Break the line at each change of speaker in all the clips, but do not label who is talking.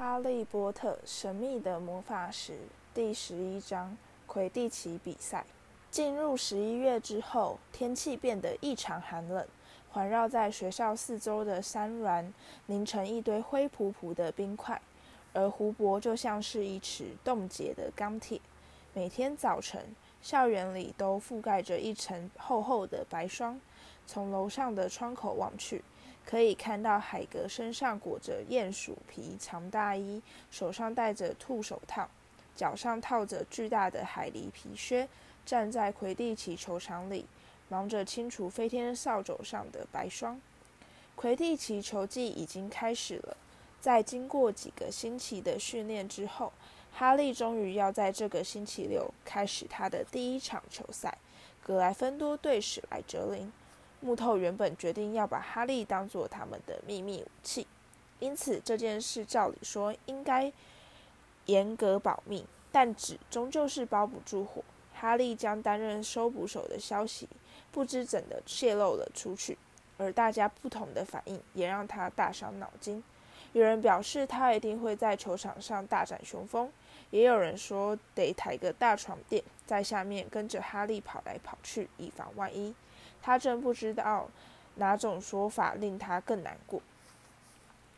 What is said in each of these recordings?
哈利波特神秘的魔法石第十一章魁地奇比赛。进入十一月之后，天气变得异常寒冷，环绕在学校四周的山峦凝成一堆灰扑扑的冰块，而湖泊就像是一池冻结的钢铁。每天早晨，校园里都覆盖着一层厚厚的白霜。从楼上的窗口望去。可以看到海格身上裹着鼹鼠皮长大衣，手上戴着兔手套，脚上套着巨大的海狸皮靴，站在魁地奇球场里，忙着清除飞天扫帚上的白霜。魁地奇球季已经开始了，在经过几个星期的训练之后，哈利终于要在这个星期六开始他的第一场球赛——格莱芬多对史莱哲林。木头原本决定要把哈利当做他们的秘密武器，因此这件事照理说应该严格保密。但纸终究是包不住火，哈利将担任收捕手的消息不知怎的泄露了出去，而大家不同的反应也让他大伤脑筋。有人表示他一定会在球场上大展雄风，也有人说得抬个大床垫在下面跟着哈利跑来跑去，以防万一。他真不知道哪种说法令他更难过。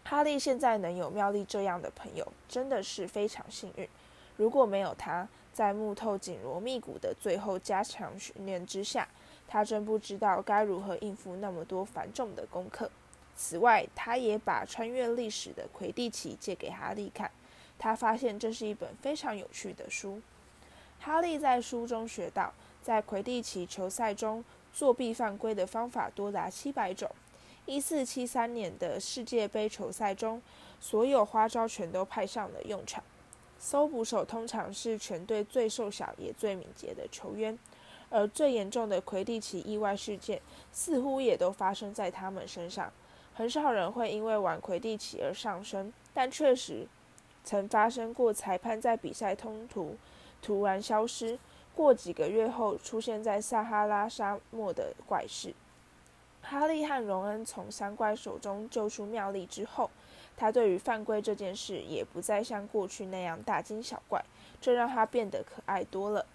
哈利现在能有妙丽这样的朋友，真的是非常幸运。如果没有他，在木头紧锣密鼓的最后加强训练之下，他真不知道该如何应付那么多繁重的功课。此外，他也把穿越历史的魁地奇借给哈利看，他发现这是一本非常有趣的书。哈利在书中学到，在魁地奇球赛中。作弊犯规的方法多达七百种。一四七三年的世界杯球赛中，所有花招全都派上了用场。搜捕手通常是全队最瘦小也最敏捷的球员，而最严重的魁地奇意外事件似乎也都发生在他们身上。很少人会因为玩魁地奇而上升，但确实曾发生过裁判在比赛中途突然消失。过几个月后，出现在撒哈拉沙漠的怪事。哈利和荣恩从三怪手中救出妙丽之后，他对于犯规这件事也不再像过去那样大惊小怪，这让他变得可爱多了。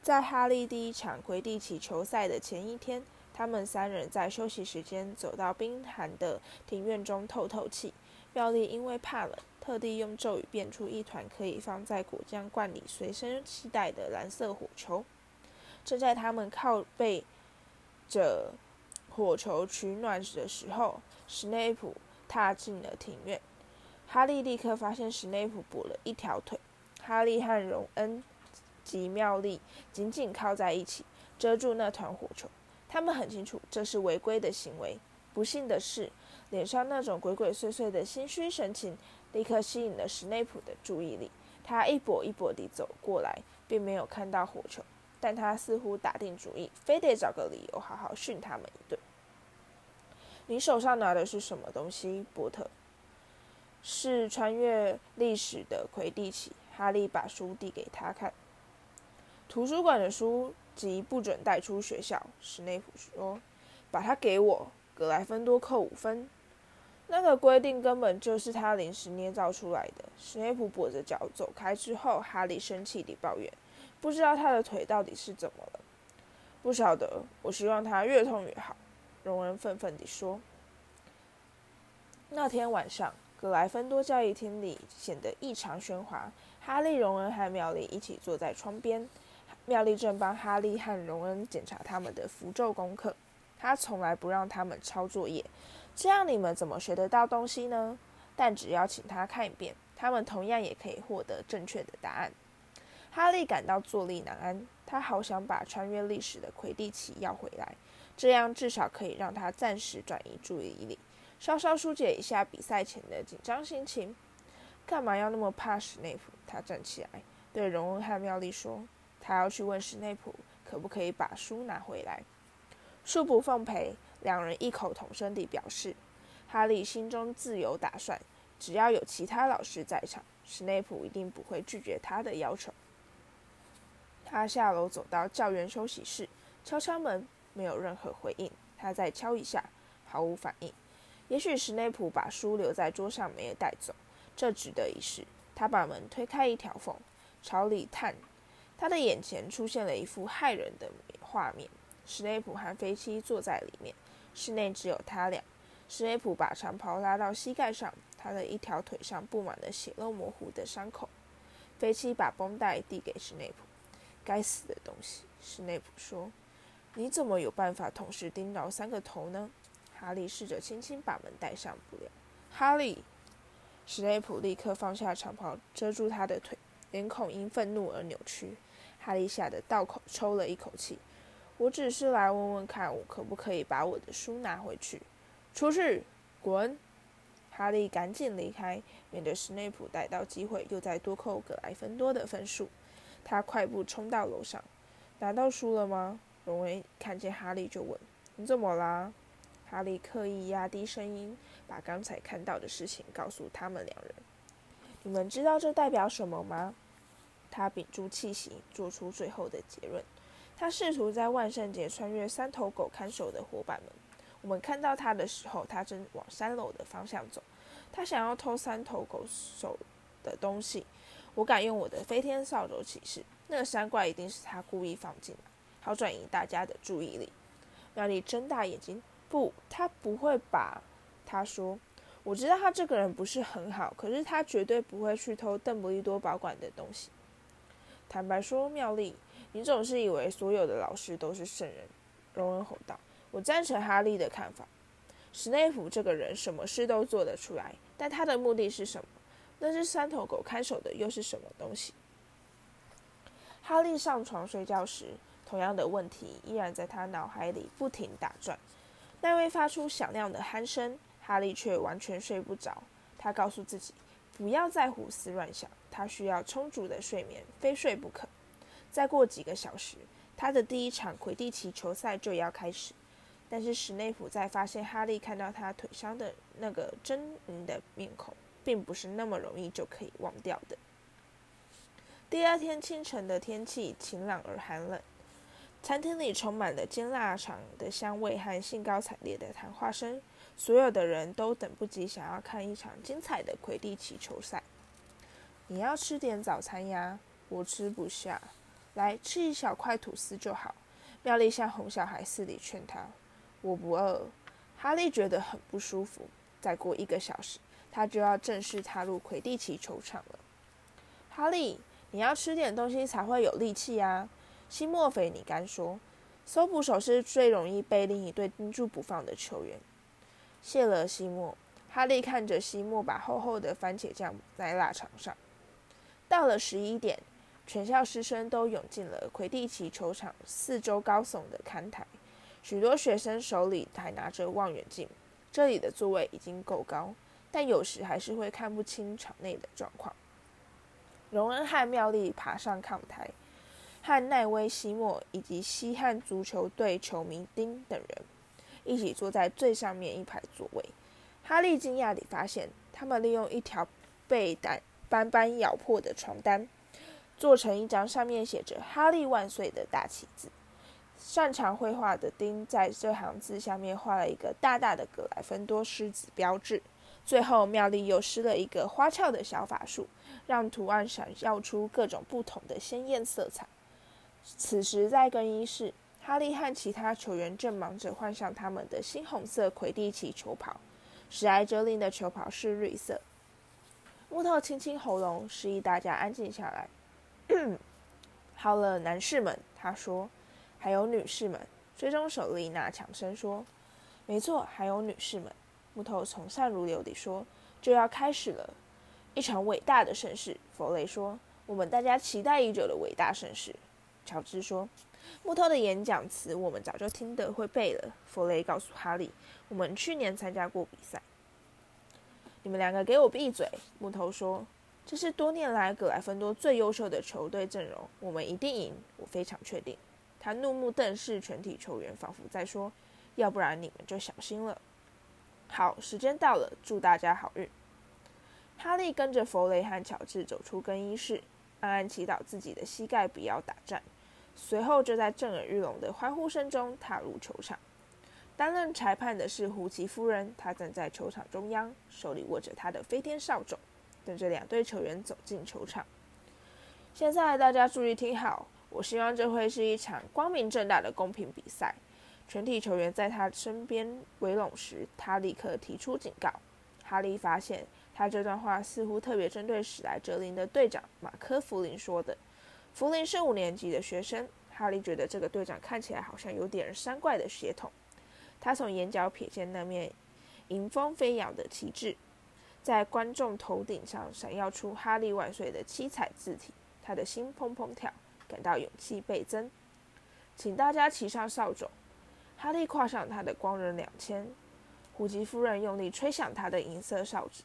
在哈利第一场魁地奇球赛的前一天，他们三人在休息时间走到冰寒的庭院中透透气。妙丽因为怕冷。特地用咒语变出一团可以放在果酱罐里随身携带的蓝色火球。正在他们靠背着火球取暖的时候，史内普踏进了庭院。哈利立刻发现史内普跛了一条腿。哈利和荣恩及妙丽紧紧靠在一起，遮住那团火球。他们很清楚这是违规的行为。不幸的是，脸上那种鬼鬼祟祟的心虚神情。立刻吸引了史内普的注意力。他一跛一跛地走过来，并没有看到火球，但他似乎打定主意，非得找个理由好好训他们一顿。你手上拿的是什么东西，波特？是穿越历史的魁地奇。哈利把书递给他看。图书馆的书籍不准带出学校。史内普说：“把它给我，格莱芬多扣五分。”那个规定根本就是他临时捏造出来的。史内普跛着脚走开之后，哈利生气地抱怨：“不知道他的腿到底是怎么了？”“不晓得。”“我希望他越痛越好。”荣恩愤愤地说。那天晚上，格莱芬多教育厅里显得异常喧哗。哈利、荣恩和妙丽一起坐在窗边。妙丽正帮哈利和荣恩检查他们的符咒功课。他从来不让他们抄作业。这样你们怎么学得到东西呢？但只要请他看一遍，他们同样也可以获得正确的答案。哈利感到坐立难安，他好想把穿越历史的魁地奇要回来，这样至少可以让他暂时转移注意力，稍稍疏解一下比赛前的紧张心情。干嘛要那么怕史内普？他站起来对荣恩和妙丽说：“他要去问史内普可不可以把书拿回来。”恕不奉陪。两人异口同声地表示，哈利心中自有打算，只要有其他老师在场，史内普一定不会拒绝他的要求。他下楼走到教员休息室，敲敲门，没有任何回应。他再敲一下，毫无反应。也许史内普把书留在桌上没有带走，这值得一试。他把门推开一条缝，朝里探。他的眼前出现了一幅骇人的画面：史内普和飞妻坐在里面，室内只有他俩。史内普把长袍拉到膝盖上，他的一条腿上布满了血肉模糊的伤口。飞妻把绷带递给史内普。该死的东西，史内普说：“你怎么有办法同时盯着三个头呢？”哈利试着轻轻把门带上，不料，哈利，史内普立刻放下长袍，遮住他的腿，脸孔因愤怒而扭曲。哈利吓得倒口抽了一口气。我只是来问问看，我可不可以把我的书拿回去？出去，滚！哈利赶紧离开，免得史内普逮到机会又再多扣格莱芬多的分数。他快步冲到楼上，拿到书了吗？荣威看见哈利就问：“你怎么啦？”哈利刻意压低声音，把刚才看到的事情告诉他们两人。你们知道这代表什么吗？他屏住气息，做出最后的结论。他试图在万圣节穿越三头狗看守的伙伴们。我们看到他的时候，他正往三楼的方向走。他想要偷三头狗手的东西。我敢用我的飞天扫帚起誓，那个山怪一定是他故意放进来，好转移大家的注意力。妙丽睁大眼睛，不，他不会把？他说：“我知道他这个人不是很好，可是他绝对不会去偷邓布利多保管的东西。”坦白说，妙丽，你总是以为所有的老师都是圣人。”荣恩吼道。“我赞成哈利的看法。史内普这个人什么事都做得出来，但他的目的是什么？那只三头狗看守的又是什么东西？”哈利上床睡觉时，同样的问题依然在他脑海里不停打转。那位发出响亮的鼾声，哈利却完全睡不着。他告诉自己，不要再胡思乱想。他需要充足的睡眠，非睡不可。再过几个小时，他的第一场魁地奇球赛就要开始。但是史内普在发现哈利看到他腿上的那个狰狞的面孔，并不是那么容易就可以忘掉的。第二天清晨的天气晴朗而寒冷，餐厅里充满了煎腊肠的香味和兴高采烈的谈话声。所有的人都等不及想要看一场精彩的魁地奇球赛。你要吃点早餐呀，我吃不下。来吃一小块吐司就好。妙丽像哄小孩似的劝他。我不饿。哈利觉得很不舒服。再过一个小时，他就要正式踏入魁地奇球场了。哈利，你要吃点东西才会有力气呀。西莫菲尼干说。搜捕手是最容易被另一队盯住不放的球员。谢了，西莫。哈利看着西莫把厚厚的番茄酱抹在腊肠上。到了十一点，全校师生都涌进了魁地奇球场四周高耸的看台，许多学生手里还拿着望远镜。这里的座位已经够高，但有时还是会看不清场内的状况。荣恩和妙丽爬上看台，和奈威、西莫以及西汉足球队球迷丁等人一起坐在最上面一排座位。哈利惊讶地发现，他们利用一条被单。斑斑咬破的床单，做成一张上面写着“哈利万岁”的大旗子。擅长绘画的丁在这行字下面画了一个大大的格莱芬多狮子标志。最后，妙丽又施了一个花俏的小法术，让图案闪耀出各种不同的鲜艳色彩。此时，在更衣室，哈利和其他球员正忙着换上他们的新红色魁地奇球袍。史莱哲林的球袍是绿色。木头清清喉咙，示意大家安静下来。好了，男士们，他说，还有女士们。追踪手丽娜抢声说：“没错，还有女士们。”木头从善如流地说：“就要开始了，一场伟大的盛世。”弗雷说：“我们大家期待已久的伟大盛世。”乔治说：“木头的演讲词我们早就听得会背了。”弗雷告诉哈利：“我们去年参加过比赛。”你们两个给我闭嘴！木头说：“这是多年来格莱芬多最优秀的球队阵容，我们一定赢，我非常确定。”他怒目瞪视全体球员，仿佛在说：“要不然你们就小心了。”好，时间到了，祝大家好运。哈利跟着弗雷和乔治走出更衣室，暗暗祈祷自己的膝盖不要打颤，随后就在震耳欲聋的欢呼声中踏入球场。担任裁判的是胡奇夫人，她站在球场中央，手里握着她的飞天扫帚。等着两队球员走进球场。现在大家注意听好，我希望这会是一场光明正大的公平比赛。全体球员在他身边围拢时，他立刻提出警告。哈利发现，他这段话似乎特别针对史莱哲林的队长马科·弗林说的。弗林是五年级的学生，哈利觉得这个队长看起来好像有点山怪的血统。他从眼角瞥见那面迎风飞扬的旗帜，在观众头顶上闪耀出“哈利万岁”的七彩字体，他的心砰砰跳，感到勇气倍增。请大家骑上扫帚。哈利跨上他的光人两千，虎吉夫人用力吹响他的银色哨子，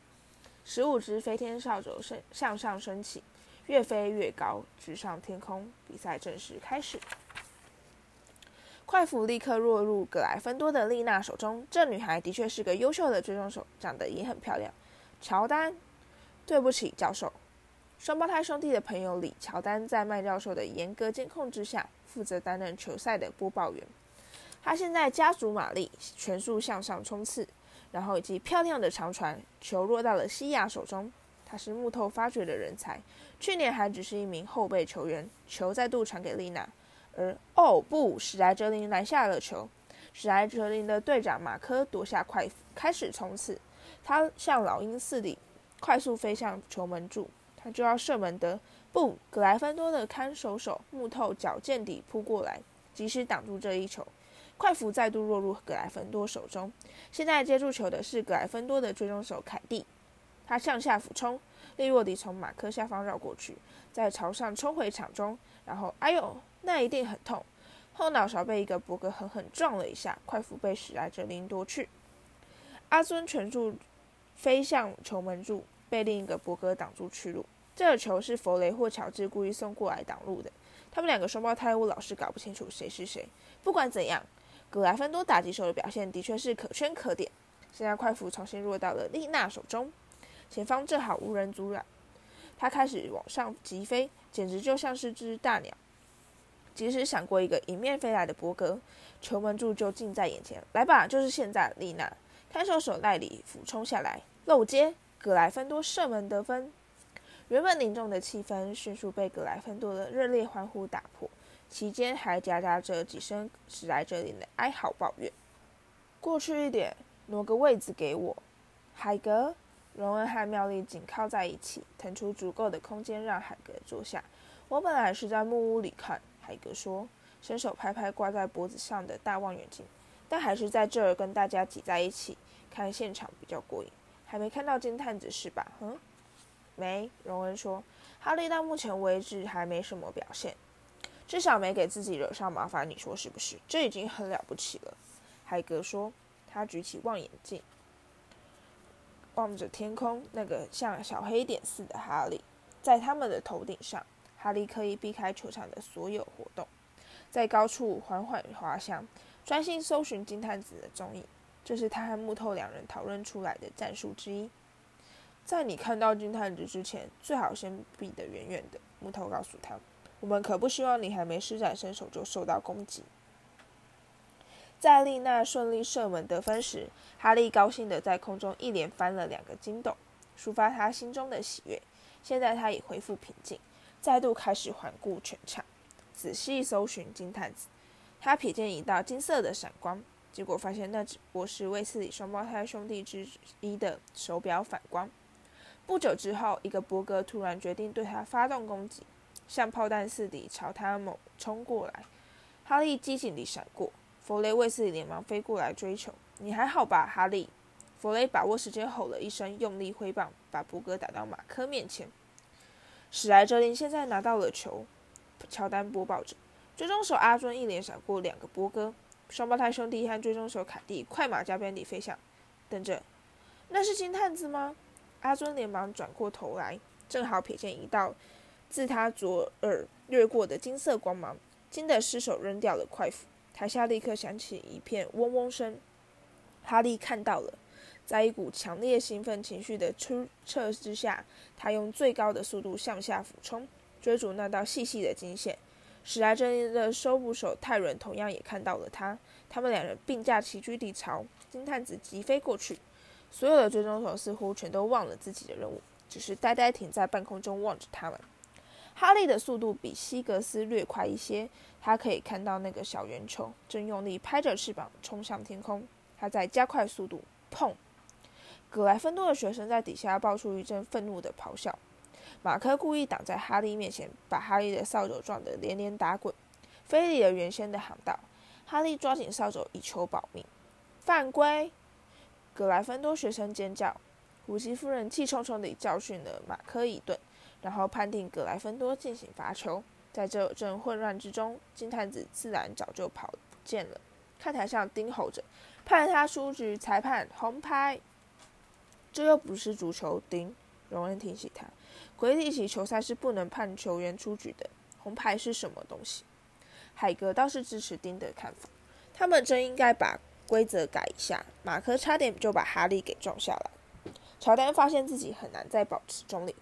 十五只飞天扫帚升向上升起，越飞越高，直上天空。比赛正式开始。快斧立刻落入格莱芬多的丽娜手中。这女孩的确是个优秀的追踪手，长得也很漂亮。乔丹，对不起，教授。双胞胎兄弟的朋友里，乔丹在麦教授的严格监控之下，负责担任球赛的播报员。他现在加足马力，全速向上冲刺，然后以及漂亮的长传，球落到了西亚手中。他是木头发掘的人才，去年还只是一名后备球员。球再度传给丽娜，而哦不，史莱哲林拦下了球。史莱哲林的队长马科夺下快，开始冲刺。他像老鹰似的快速飞向球门柱，他就要射门的。不，格莱芬多的看守手木头脚见底扑过来，及时挡住这一球。快斧再度落入格莱芬多手中。现在接住球的是格莱芬多的追踪手凯蒂，他向下俯冲，利落地从马克下方绕过去，再朝上冲回场中。然后，哎呦，那一定很痛！后脑勺被一个伯格狠狠撞了一下，快斧被史莱哲林夺去。阿尊全住飞向球门柱，被另一个伯格挡住去路。这个球是弗雷或乔治故意送过来挡路的。他们两个双胞胎，我老是搞不清楚谁是谁。不管怎样。格莱芬多打击手的表现的确是可圈可点。现在快斧重新落到了丽娜手中，前方正好无人阻扰。他开始往上疾飞，简直就像是只大鸟。即使闪过一个迎面飞来的伯格，球门柱就近在眼前。来吧，就是现在！丽娜看守手赖里俯冲下来，漏接，格莱芬多射门得分。原本凝重的气氛迅速被格莱芬多的热烈欢呼打破。其间还夹杂着几声史莱哲林的哀嚎抱怨：“过去一点，挪个位子给我。”海格、荣恩和妙丽紧靠在一起，腾出足够的空间让海格坐下。我本来是在木屋里看，海格说，伸手拍拍挂在脖子上的大望远镜，但还是在这儿跟大家挤在一起看现场比较过瘾。还没看到金探子是吧？嗯，没。荣恩说，哈利到目前为止还没什么表现。至少没给自己惹上麻烦，你说是不是？这已经很了不起了。海格说，他举起望远镜，望着天空，那个像小黑点似的哈利，在他们的头顶上。哈利可以避开球场的所有活动，在高处缓缓滑翔，专心搜寻金探子的踪影。这是他和木头两人讨论出来的战术之一。在你看到金探子之前，最好先避得远远的。木头告诉他。我们可不希望你还没施展身手就受到攻击。在丽娜顺利射门得分时，哈利高兴地在空中一连翻了两个筋斗，抒发他心中的喜悦。现在他已恢复平静，再度开始环顾全场，仔细搜寻金探子。他瞥见一道金色的闪光，结果发现那只不过是卫斯理双胞胎兄弟之一的手表反光。不久之后，一个伯格突然决定对他发动攻击。像炮弹似的朝他猛冲过来，哈利机警地闪过，弗雷卫斯理连忙飞过来追求。你还好吧，哈利？弗雷把握时间吼了一声，用力挥棒，把伯格打到马科面前。史莱哲林现在拿到了球，乔丹播报着。追踪手阿尊一连闪过两个波哥，双胞胎兄弟和追踪手凯蒂快马加鞭地飞向。等着，那是金探子吗？阿尊连忙转过头来，正好瞥见一道。自他左耳掠过的金色光芒，惊得失手扔掉了快斧。台下立刻响起一片嗡嗡声。哈利看到了，在一股强烈兴奋情绪的驱策之下，他用最高的速度向下俯冲，追逐那道细细的金线。史莱哲林的收捕手泰伦同样也看到了他，他们两人并驾齐驱地朝金探子疾飞过去。所有的追踪手似乎全都忘了自己的任务。只是呆呆停在半空中望着他们。哈利的速度比西格斯略快一些，他可以看到那个小圆球正用力拍着翅膀冲向天空。他在加快速度，砰！格莱芬多的学生在底下爆出一阵愤怒的咆哮。马克故意挡在哈利面前，把哈利的扫帚撞得连连打滚。菲利尔原先的喊道：“哈利，抓紧扫帚以求保命！”犯规！格莱芬多学生尖叫。胡西夫人气冲冲地教训了马克一顿。然后判定格莱芬多进行罚球，在这阵混乱之中，金探子自然早就跑不见了。看台上丁吼着：“判他出局！”裁判红牌。这又不是足球，丁。荣恩提醒他：“魁地奇球赛是不能判球员出局的。红牌是什么东西？”海格倒是支持丁的看法：“他们真应该把规则改一下。”马克差点就把哈利给撞下来。乔丹发现自己很难再保持中立。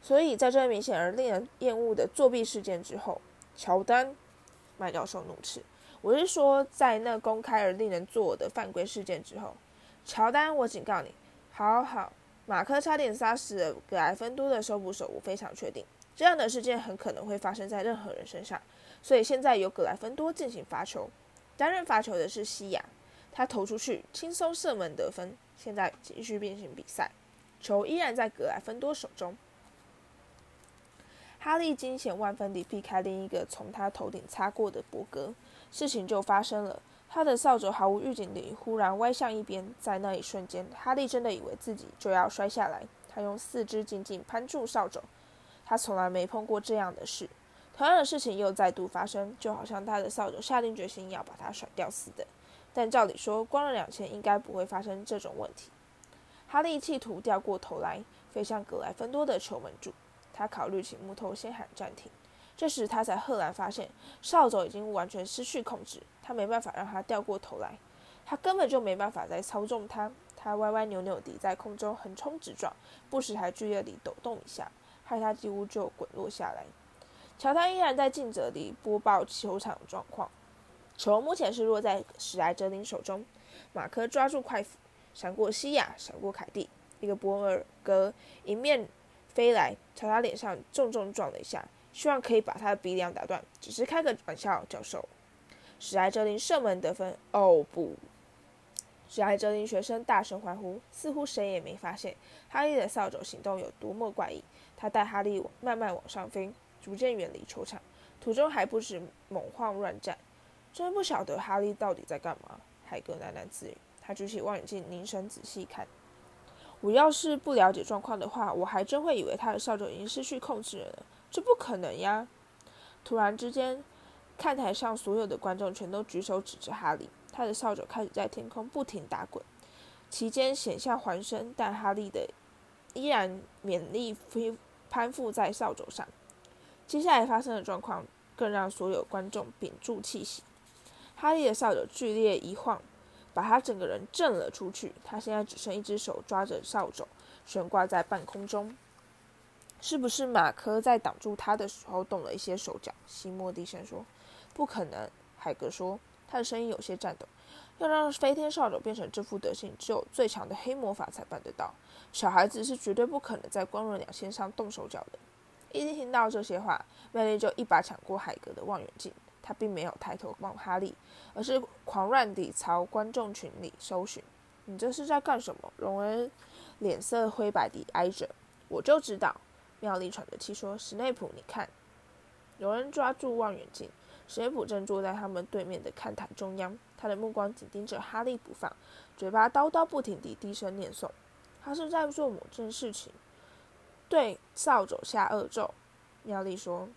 所以，在这明显而令人厌恶的作弊事件之后，乔丹麦教授怒斥：“我是说，在那公开而令人作呕的犯规事件之后，乔丹，我警告你，好好，马克差点杀死了格莱芬多的收捕手，我非常确定，这样的事件很可能会发生在任何人身上。所以现在由格莱芬多进行罚球，担任罚球的是西亚，他投出去，轻松射门得分。现在继续进行比赛，球依然在格莱芬多手中。”哈利惊险万分地避开另一个从他头顶擦过的伯格，事情就发生了。他的扫帚毫无预警地忽然歪向一边，在那一瞬间，哈利真的以为自己就要摔下来。他用四肢紧紧攀住扫帚，他从来没碰过这样的事。同样的事情又再度发生，就好像他的扫帚下定决心要把它甩掉似的。但照理说，光了两千应该不会发生这种问题。哈利企图掉过头来，飞向格莱芬多的球门柱。他考虑请木头，先喊暂停。这时，他才赫然发现扫帚已经完全失去控制，他没办法让它掉过头来，他根本就没办法再操纵它。它歪歪扭扭地在空中横冲直撞，不时还剧烈地抖动一下，害他几乎就滚落下来。乔丹依然在尽责地播报球场状况。球目前是落在史莱哲林手中。马克抓住快斧，闪过西亚，闪过凯蒂，一个博尔格迎面。飞来，朝他脸上重重撞了一下，希望可以把他的鼻梁打断。只是开个玩笑，教授。史莱哲林射门得分。哦不！史莱哲林学生大声欢呼，似乎谁也没发现哈利的扫帚行动有多么怪异。他带哈利慢慢往上飞，逐渐远离球场，途中还不时猛晃乱战。真不晓得哈利到底在干嘛。海格喃喃自语。他举起望远镜，凝神仔细看。我要是不了解状况的话，我还真会以为他的扫帚已经失去控制了。这不可能呀！突然之间，看台上所有的观众全都举手指着哈利，他的扫帚开始在天空不停打滚，其间险象环生，但哈利的依然勉力攀附在扫帚上。接下来发生的状况更让所有观众屏住气息。哈利的扫帚剧烈一晃。把他整个人震了出去。他现在只剩一只手抓着扫帚，悬挂在半空中。是不是马科在挡住他的时候动了一些手脚？西莫低声说：“不可能。”海格说，他的声音有些颤抖。要让飞天扫帚变成这副德行，只有最强的黑魔法才办得到。小孩子是绝对不可能在光荣两线上动手脚的。一听到这些话，魅力就一把抢过海格的望远镜。他并没有抬头望哈利，而是狂乱地朝观众群里搜寻。你这是在干什么？荣恩脸色灰白地挨着。我就知道，妙丽喘着气说：“史内普，你看。”荣恩抓住望远镜，史内普正坐在他们对面的看台中央，他的目光紧盯着哈利不放，嘴巴叨叨不停地低声念诵。他是在做某件事情，对扫帚下恶咒。妙丽说：“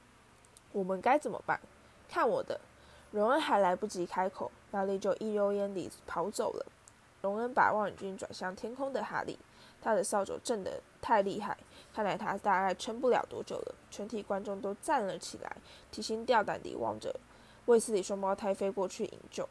我们该怎么办？”看我的，荣恩还来不及开口，哈利就一溜烟地跑走了。荣恩把望远镜转向天空的哈利，他的扫帚震得太厉害，看来他大概撑不了多久了。全体观众都站了起来，提心吊胆地望着卫斯理双胞胎飞过去营救。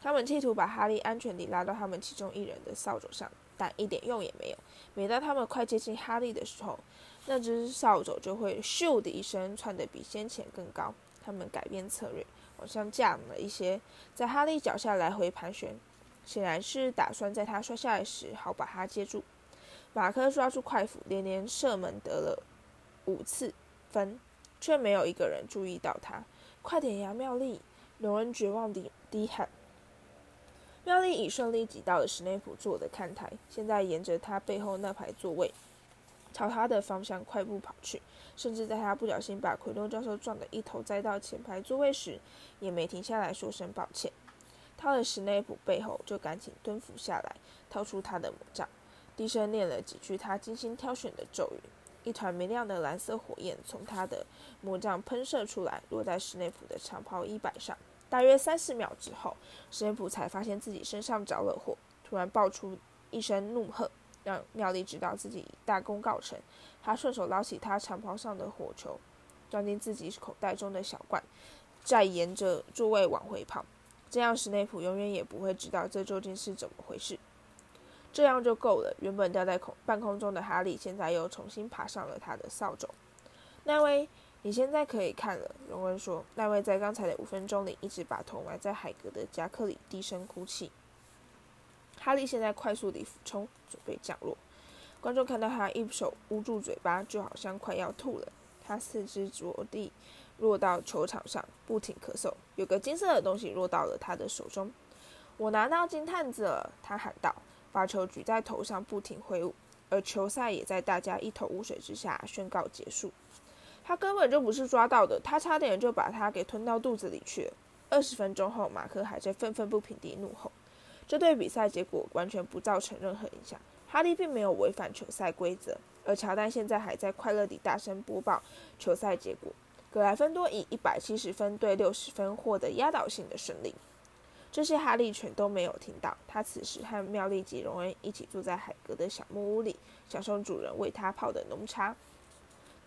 他们企图把哈利安全地拉到他们其中一人的扫帚上，但一点用也没有。每当他们快接近哈利的时候，那只扫帚就会咻的一声窜得比先前更高。他们改变策略，往上降了一些，在哈利脚下来回盘旋，显然是打算在他摔下来时好把他接住。马克抓住快斧，连连射门得了五次分，却没有一个人注意到他。快点呀，妙丽！荣恩绝望地低喊。妙丽已顺利挤到了史内普坐的看台，现在沿着他背后那排座位，朝他的方向快步跑去。甚至在他不小心把奎诺教授撞得一头栽到前排座位时，也没停下来说声抱歉。到了史内普背后，就赶紧蹲伏下来，掏出他的魔杖，低声念了几句他精心挑选的咒语。一团明亮的蓝色火焰从他的魔杖喷射出来，落在史内普的长袍衣摆上。大约三十秒之后，史内普才发现自己身上着了火，突然爆出一声怒喝，让妙丽知道自己大功告成。他顺手捞起他长袍上的火球，装进自己口袋中的小罐，再沿着座位往回跑。这样，史内普永远也不会知道这究竟是怎么回事。这样就够了。原本掉在空半空中的哈利，现在又重新爬上了他的扫帚。那位，你现在可以看了。荣恩说：“那位在刚才的五分钟里一直把头埋在海格的夹克里，低声哭泣。”哈利现在快速地俯冲，准备降落。观众看到他一手捂住嘴巴，就好像快要吐了。他四肢着地。落到球场上，不停咳嗽。有个金色的东西落到了他的手中。我拿到金探子了，他喊道，把球举在头上，不停挥舞。而球赛也在大家一头雾水之下宣告结束。他根本就不是抓到的，他差点就把他给吞到肚子里去了。二十分钟后，马克还在愤愤不平地怒吼。这对比赛结果完全不造成任何影响。哈利并没有违反球赛规则，而乔丹现在还在快乐地大声播报球赛结果。格莱芬多以一百七十分对六十分获得压倒性的胜利。这些哈利全都没有听到。他此时和妙丽及荣恩一起住在海格的小木屋里，享受主人为他泡的浓茶。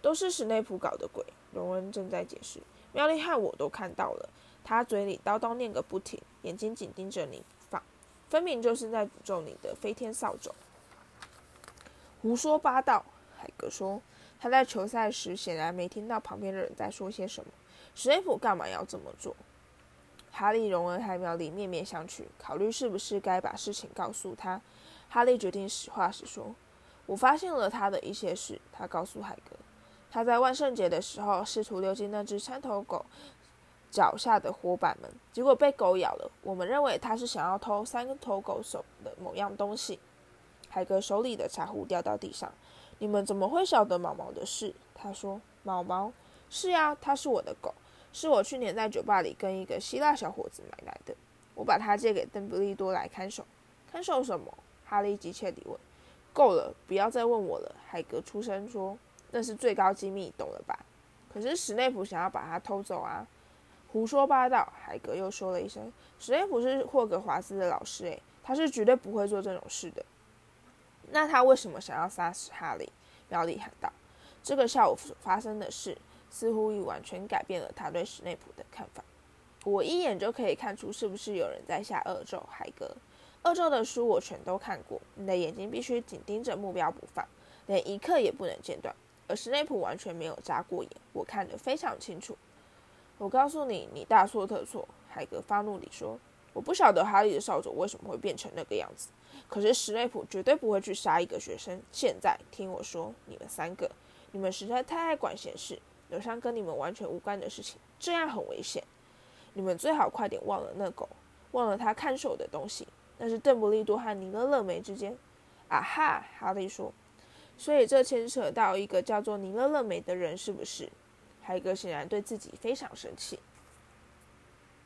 都是史内普搞的鬼。荣恩正在解释，妙丽和我都看到了。他嘴里叨叨念个不停，眼睛紧盯着你，分明就是在诅咒你的飞天扫帚。胡说八道，海格说。他在球赛时显然没听到旁边的人在说些什么。史内普干嘛要这么做？哈利、荣恩和妙丽面面相觑，考虑是不是该把事情告诉他。哈利决定实话实说：“我发现了他的一些事。”他告诉海格：“他在万圣节的时候试图溜进那只三头狗脚下的火板门，结果被狗咬了。我们认为他是想要偷三头狗手的某样东西。”海格手里的茶壶掉到地上。你们怎么会晓得毛毛的事？他说：“毛毛是呀，它是我的狗，是我去年在酒吧里跟一个希腊小伙子买来的。我把它借给邓布利多来看守。看守什么？”哈利急切地问。“够了，不要再问我了。”海格出声说：“那是最高机密，懂了吧？”可是史内普想要把它偷走啊！胡说八道！海格又说了一声：“史内普是霍格华兹的老师，诶，他是绝对不会做这种事的。”那他为什么想要杀死哈利？妙丽喊道。这个下午发生的事似乎已完全改变了他对史内普的看法。我一眼就可以看出是不是有人在下恶咒。海格，恶咒的书我全都看过。你的眼睛必须紧盯着目标不放，连一刻也不能间断。而史内普完全没有眨过眼，我看得非常清楚。我告诉你，你大错特错。海格发怒地说：“我不晓得哈利的扫帚为什么会变成那个样子。”可是史内普绝对不会去杀一个学生。现在听我说，你们三个，你们实在太爱管闲事，有像跟你们完全无关的事情，这样很危险。你们最好快点忘了那狗，忘了他看守的东西，那是邓布利多和尼勒勒梅之间。啊哈，哈利说。所以这牵扯到一个叫做尼勒勒梅的人，是不是？海格显然对自己非常生气。